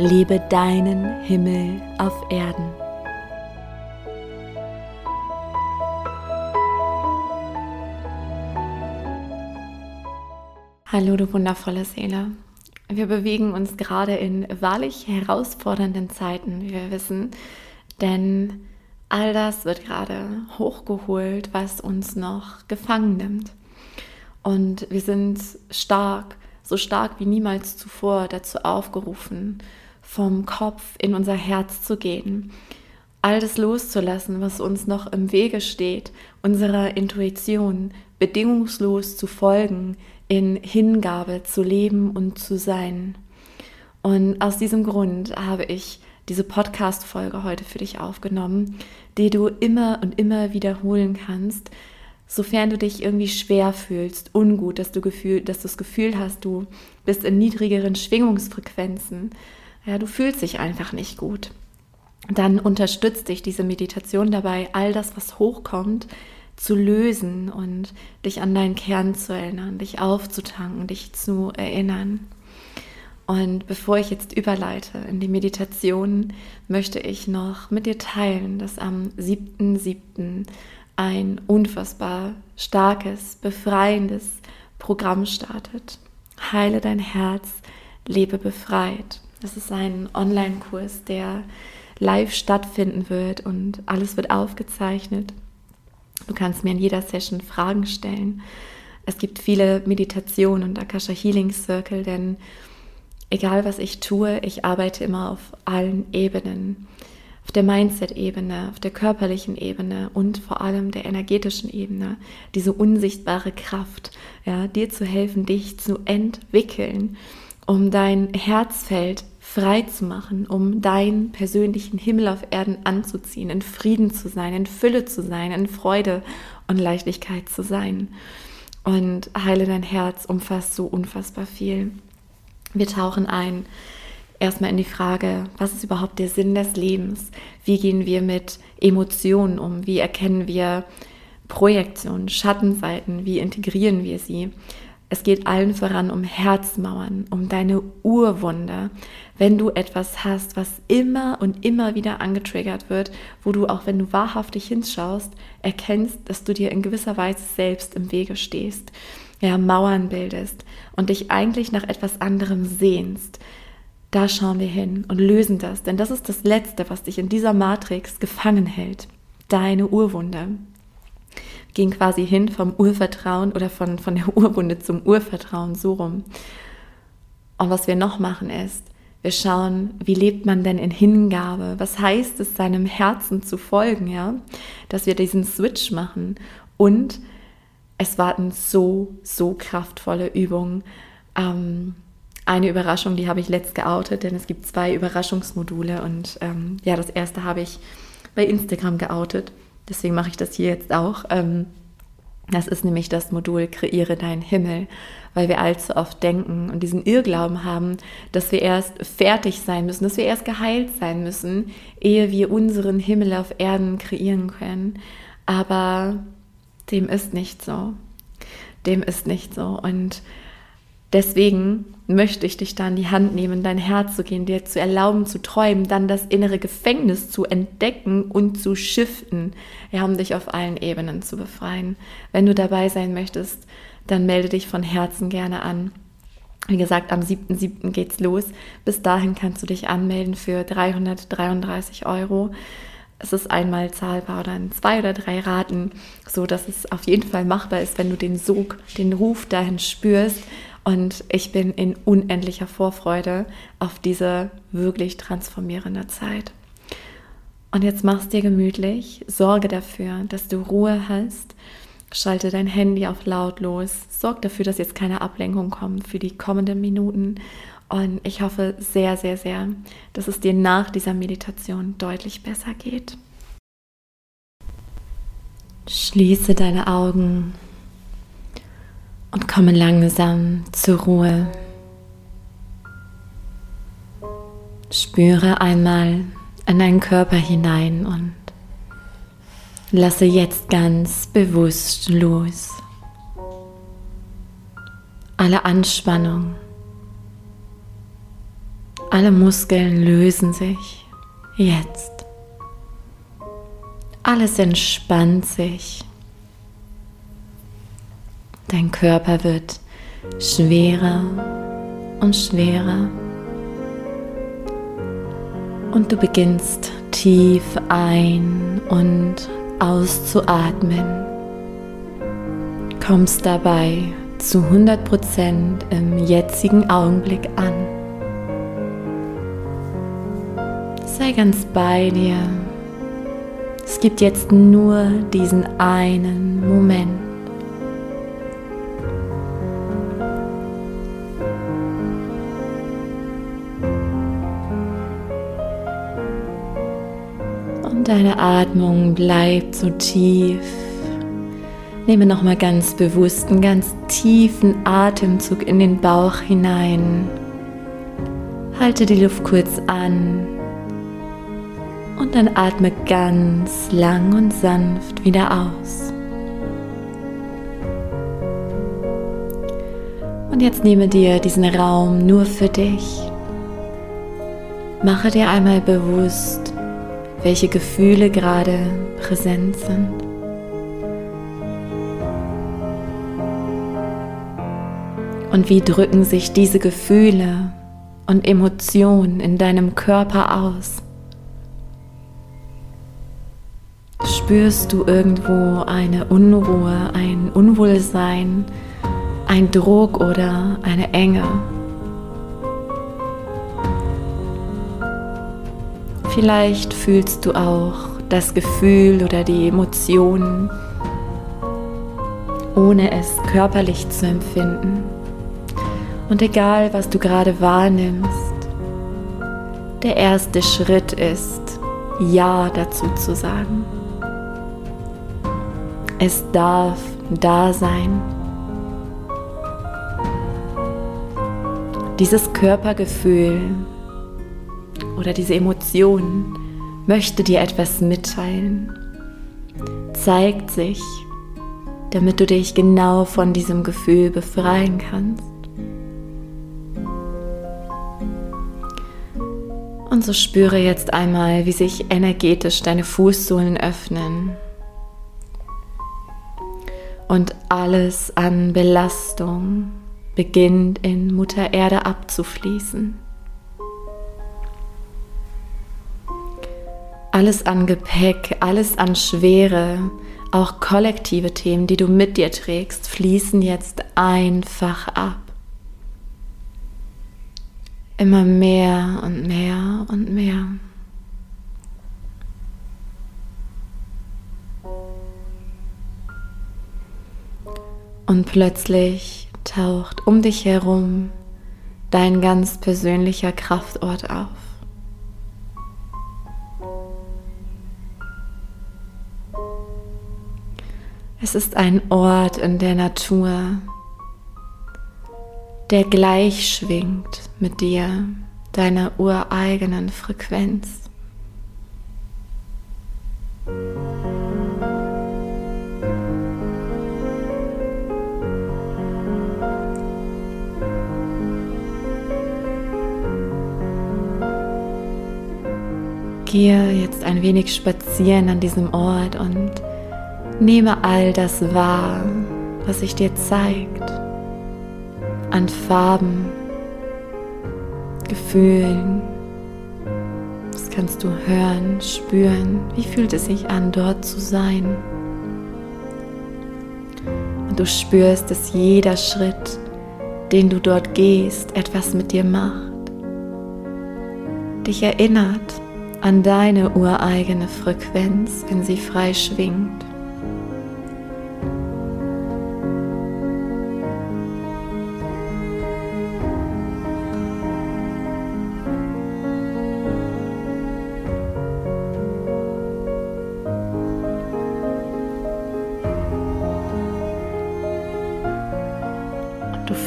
Lebe deinen Himmel auf Erden. Hallo, du wundervolle Seele. Wir bewegen uns gerade in wahrlich herausfordernden Zeiten, wie wir wissen, denn all das wird gerade hochgeholt, was uns noch gefangen nimmt. Und wir sind stark, so stark wie niemals zuvor dazu aufgerufen, vom Kopf in unser Herz zu gehen, all das loszulassen, was uns noch im Wege steht, unserer Intuition bedingungslos zu folgen, in Hingabe zu leben und zu sein. Und aus diesem Grund habe ich diese Podcast-Folge heute für dich aufgenommen, die du immer und immer wiederholen kannst, sofern du dich irgendwie schwer fühlst, ungut, dass du, Gefühl, dass du das Gefühl hast, du bist in niedrigeren Schwingungsfrequenzen, ja, du fühlst dich einfach nicht gut, dann unterstützt dich diese Meditation dabei, all das, was hochkommt, zu lösen und dich an deinen Kern zu erinnern, dich aufzutanken, dich zu erinnern. Und bevor ich jetzt überleite in die Meditation, möchte ich noch mit dir teilen, dass am 7.7. ein unfassbar starkes, befreiendes Programm startet. Heile dein Herz, lebe befreit. Das ist ein Online-Kurs, der live stattfinden wird und alles wird aufgezeichnet. Du kannst mir in jeder Session Fragen stellen. Es gibt viele Meditationen und Akasha Healing Circle, denn egal was ich tue, ich arbeite immer auf allen Ebenen. Auf der Mindset-Ebene, auf der körperlichen Ebene und vor allem der energetischen Ebene. Diese unsichtbare Kraft, ja, dir zu helfen, dich zu entwickeln, um dein Herzfeld frei zu machen, um deinen persönlichen Himmel auf Erden anzuziehen, in Frieden zu sein, in Fülle zu sein, in Freude und Leichtigkeit zu sein. Und heile dein Herz umfasst so unfassbar viel. Wir tauchen ein erstmal in die Frage, was ist überhaupt der Sinn des Lebens? Wie gehen wir mit Emotionen um? Wie erkennen wir Projektionen, Schattenseiten? Wie integrieren wir sie? Es geht allen voran um Herzmauern, um deine Urwunder. Wenn du etwas hast, was immer und immer wieder angetriggert wird, wo du auch wenn du wahrhaftig hinschaust, erkennst, dass du dir in gewisser Weise selbst im Wege stehst, ja, Mauern bildest und dich eigentlich nach etwas anderem sehnst. Da schauen wir hin und lösen das, denn das ist das Letzte, was dich in dieser Matrix gefangen hält. Deine Urwunde gehen quasi hin vom Urvertrauen oder von, von der Urwunde zum Urvertrauen, so rum. Und was wir noch machen ist, wir schauen, wie lebt man denn in Hingabe? Was heißt es, seinem Herzen zu folgen, ja? Dass wir diesen Switch machen. Und es warten so, so kraftvolle Übungen. Ähm, eine Überraschung, die habe ich letzt geoutet, denn es gibt zwei Überraschungsmodule. Und ähm, ja, das erste habe ich bei Instagram geoutet. Deswegen mache ich das hier jetzt auch. Ähm, das ist nämlich das Modul Kreiere deinen Himmel, weil wir allzu oft denken und diesen Irrglauben haben, dass wir erst fertig sein müssen, dass wir erst geheilt sein müssen, ehe wir unseren Himmel auf Erden kreieren können. Aber dem ist nicht so. Dem ist nicht so. Und Deswegen möchte ich dich da in die Hand nehmen, dein Herz zu gehen, dir zu erlauben zu träumen, dann das innere Gefängnis zu entdecken und zu shiften, ja, um dich auf allen Ebenen zu befreien. Wenn du dabei sein möchtest, dann melde dich von Herzen gerne an. Wie gesagt, am 7.7. geht's los. Bis dahin kannst du dich anmelden für 333 Euro. Es ist einmal zahlbar oder in zwei oder drei Raten, so dass es auf jeden Fall machbar ist, wenn du den Sog, den Ruf dahin spürst, und ich bin in unendlicher Vorfreude auf diese wirklich transformierende Zeit. Und jetzt machst dir gemütlich, sorge dafür, dass du Ruhe hast, schalte dein Handy auf lautlos, sorg dafür, dass jetzt keine Ablenkung kommt für die kommenden Minuten Und ich hoffe sehr, sehr, sehr, dass es dir nach dieser Meditation deutlich besser geht. Schließe deine Augen und komme langsam zur Ruhe. Spüre einmal in deinen Körper hinein und lasse jetzt ganz bewusst los. Alle Anspannung, alle Muskeln lösen sich jetzt. Alles entspannt sich. Dein Körper wird schwerer und schwerer. Und du beginnst tief ein und auszuatmen. Kommst dabei zu 100% im jetzigen Augenblick an. Sei ganz bei dir. Es gibt jetzt nur diesen einen Moment. Deine Atmung bleibt so tief. Nehme nochmal ganz bewusst einen ganz tiefen Atemzug in den Bauch hinein. Halte die Luft kurz an und dann atme ganz lang und sanft wieder aus. Und jetzt nehme dir diesen Raum nur für dich. Mache dir einmal bewusst, welche Gefühle gerade präsent sind. Und wie drücken sich diese Gefühle und Emotionen in deinem Körper aus? spürst du irgendwo eine Unruhe, ein Unwohlsein, ein Druck oder eine Enge. Vielleicht fühlst du auch das Gefühl oder die Emotionen, ohne es körperlich zu empfinden. Und egal, was du gerade wahrnimmst, der erste Schritt ist, Ja dazu zu sagen. Es darf da sein. Dieses Körpergefühl oder diese Emotion möchte dir etwas mitteilen, zeigt sich, damit du dich genau von diesem Gefühl befreien kannst. Und so spüre jetzt einmal, wie sich energetisch deine Fußsohlen öffnen und alles an Belastung beginnt in Mutter Erde abzufließen. Alles an Gepäck, alles an Schwere, auch kollektive Themen, die du mit dir trägst, fließen jetzt einfach ab. Immer mehr und mehr und mehr. Und plötzlich taucht um dich herum dein ganz persönlicher Kraftort auf. Es ist ein Ort in der Natur, der gleich schwingt mit dir, deiner ureigenen Frequenz. Gehe jetzt ein wenig spazieren an diesem Ort und nehme all das wahr, was sich dir zeigt, an Farben, Gefühlen. Das kannst du hören, spüren. Wie fühlt es sich an, dort zu sein? Und du spürst, dass jeder Schritt, den du dort gehst, etwas mit dir macht. Dich erinnert an deine ureigene Frequenz, wenn sie frei schwingt.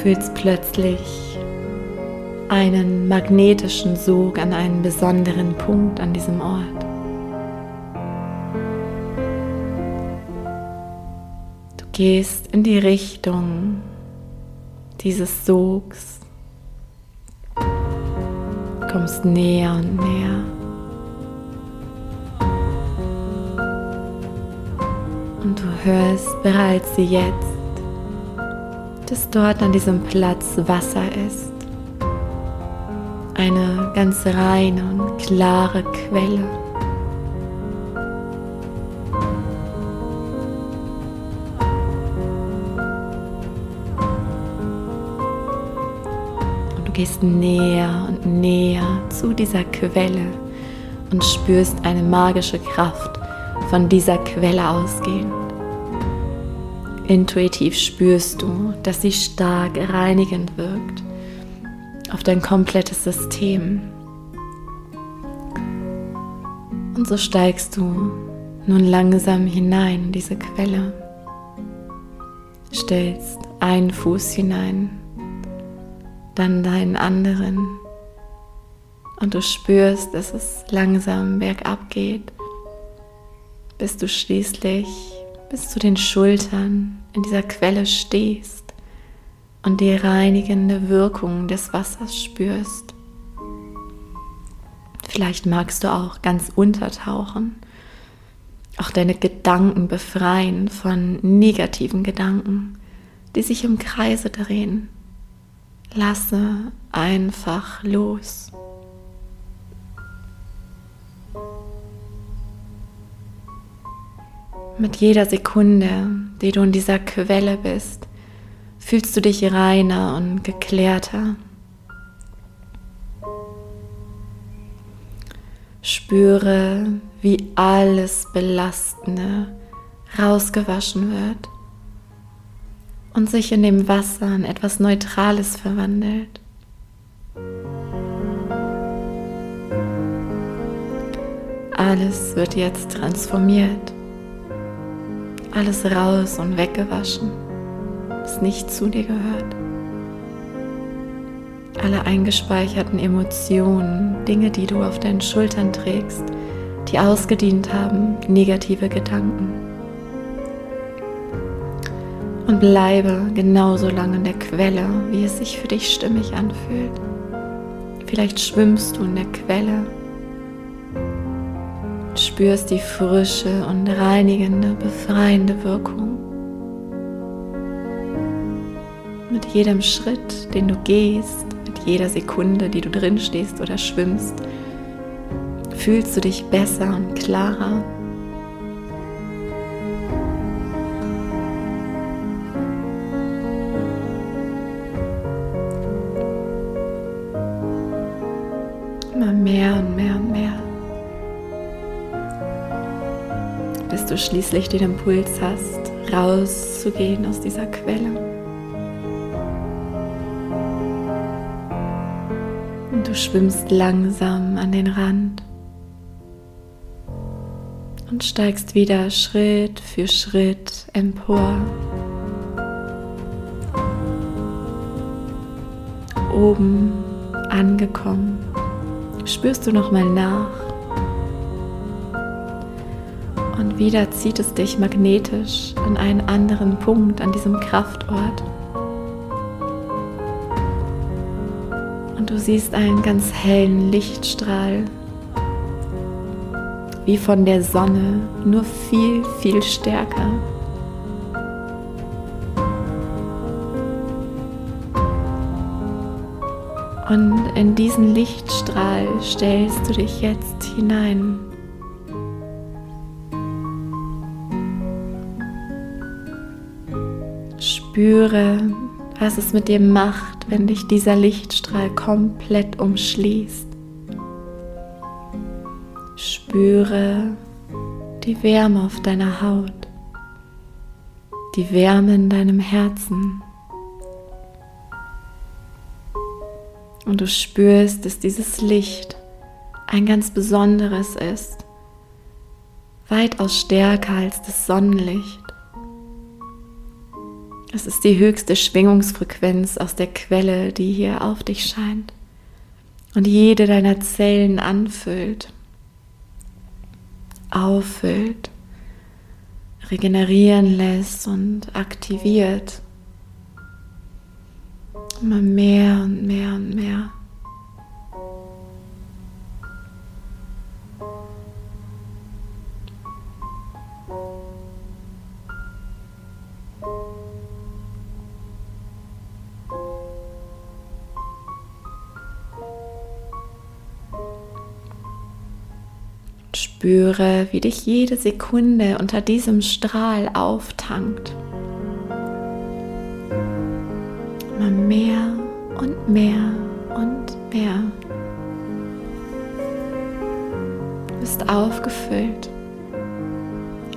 Fühlst plötzlich einen magnetischen Sog an einen besonderen Punkt an diesem Ort. Du gehst in die Richtung dieses Sogs, kommst näher und näher. Und du hörst bereits jetzt, dass dort an diesem Platz Wasser ist. Eine ganz reine und klare Quelle. Und du gehst näher und näher zu dieser Quelle und spürst eine magische Kraft von dieser Quelle ausgehen. Intuitiv spürst du, dass sie stark reinigend wirkt auf dein komplettes System. Und so steigst du nun langsam hinein in diese Quelle. Stellst einen Fuß hinein, dann deinen anderen. Und du spürst, dass es langsam bergab geht, bis du schließlich bis zu den Schultern in dieser Quelle stehst und die reinigende Wirkung des Wassers spürst. Vielleicht magst du auch ganz untertauchen, auch deine Gedanken befreien von negativen Gedanken, die sich im Kreise drehen. Lasse einfach los. Mit jeder Sekunde, die du in dieser Quelle bist, fühlst du dich reiner und geklärter. Spüre, wie alles Belastende rausgewaschen wird und sich in dem Wasser in etwas Neutrales verwandelt. Alles wird jetzt transformiert alles raus und weggewaschen, was nicht zu dir gehört. Alle eingespeicherten Emotionen, Dinge, die du auf deinen Schultern trägst, die ausgedient haben, negative Gedanken. Und bleibe genauso lange in der Quelle, wie es sich für dich stimmig anfühlt. Vielleicht schwimmst du in der Quelle spürst die frische und reinigende, befreiende Wirkung. Mit jedem Schritt, den du gehst, mit jeder Sekunde, die du drin stehst oder schwimmst, fühlst du dich besser und klarer. Du schließlich den Impuls hast, rauszugehen aus dieser Quelle. Und du schwimmst langsam an den Rand und steigst wieder Schritt für Schritt empor. Oben angekommen, spürst du noch mal nach wieder zieht es dich magnetisch an einen anderen Punkt an diesem Kraftort. Und du siehst einen ganz hellen Lichtstrahl, wie von der Sonne, nur viel, viel stärker. Und in diesen Lichtstrahl stellst du dich jetzt hinein. Spüre, was es mit dir macht, wenn dich dieser Lichtstrahl komplett umschließt. Spüre die Wärme auf deiner Haut, die Wärme in deinem Herzen. Und du spürst, dass dieses Licht ein ganz besonderes ist, weitaus stärker als das Sonnenlicht Es ist die höchste Schwingungsfrequenz aus der Quelle, die hier auf dich scheint und jede deiner Zellen anfüllt, auffüllt, regenerieren lässt und aktiviert. Immer mehr und mehr und mehr. Spüre, wie dich jede Sekunde unter diesem Strahl auftankt. Immer mehr und mehr und mehr. Du bist aufgefüllt,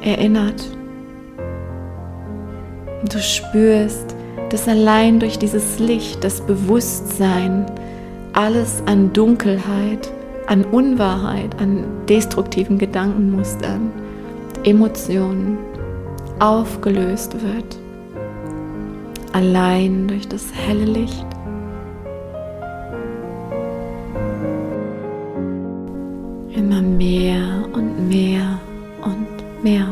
erinnert. Und du spürst, dass allein durch dieses Licht, das Bewusstsein, alles an Dunkelheit, an Unwahrheit, an destruktiven Gedankenmustern, Emotionen aufgelöst wird. Allein durch das helle Licht. Immer mehr und mehr und mehr.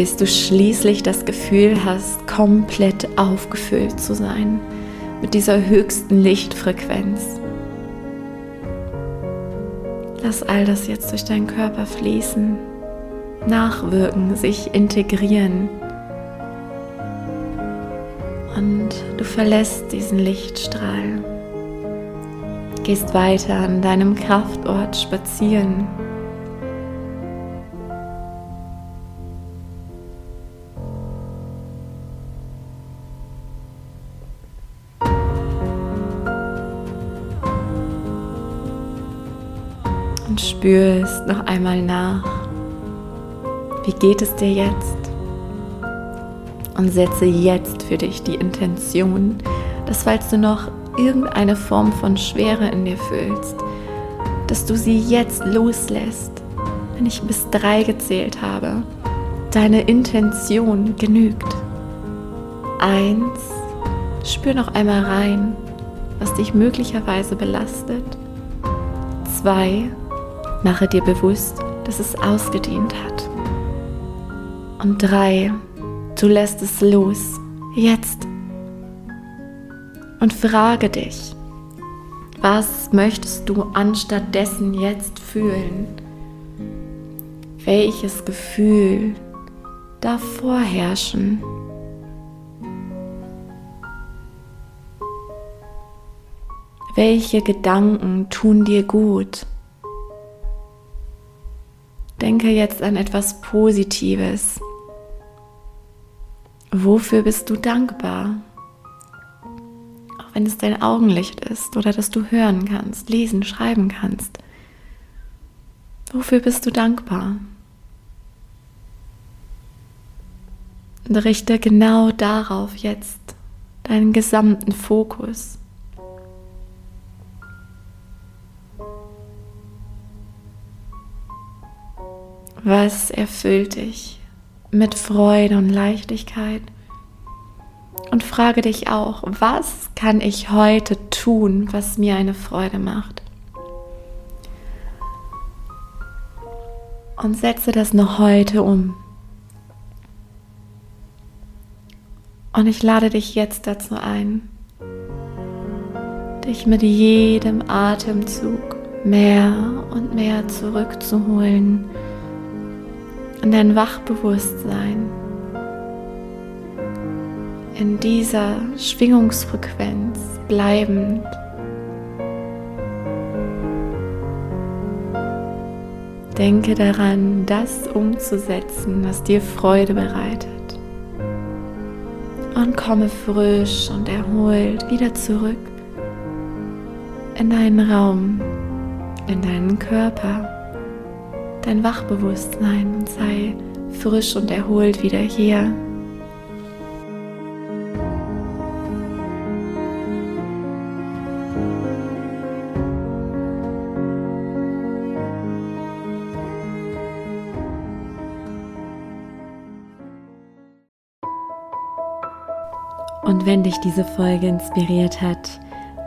Bis du schließlich das Gefühl hast, komplett aufgefüllt zu sein mit dieser höchsten Lichtfrequenz. Lass all das jetzt durch deinen Körper fließen, nachwirken, sich integrieren. Und du verlässt diesen Lichtstrahl, gehst weiter an deinem Kraftort spazieren spürst noch einmal nach, wie geht es dir jetzt? Und setze jetzt für dich die Intention, dass falls du noch irgendeine Form von Schwere in dir fühlst, dass du sie jetzt loslässt, wenn ich bis drei gezählt habe. Deine Intention genügt. Eins, spür noch einmal rein, was dich möglicherweise belastet. Zwei, Mache dir bewusst, dass es ausgedient hat. Und drei, du lässt es los, jetzt. Und frage dich, was möchtest du anstattdessen jetzt fühlen? Welches Gefühl darf vorherrschen? Welche Gedanken tun dir gut? Denke jetzt an etwas Positives. Wofür bist du dankbar? Auch wenn es dein Augenlicht ist oder dass du hören kannst, lesen, schreiben kannst. Wofür bist du dankbar? Und richte genau darauf jetzt deinen gesamten Fokus. Was erfüllt dich mit Freude und Leichtigkeit? Und frage dich auch, was kann ich heute tun, was mir eine Freude macht? Und setze das noch heute um. Und ich lade dich jetzt dazu ein, dich mit jedem Atemzug mehr und mehr zurückzuholen in dein Wachbewusstsein, in dieser Schwingungsfrequenz bleibend. Denke daran, das umzusetzen, was dir Freude bereitet. Und komme frisch und erholt wieder zurück in deinen Raum, in deinen Körper dein Wachbewusstsein und sei frisch und erholt wieder hier. Und wenn dich diese Folge inspiriert hat,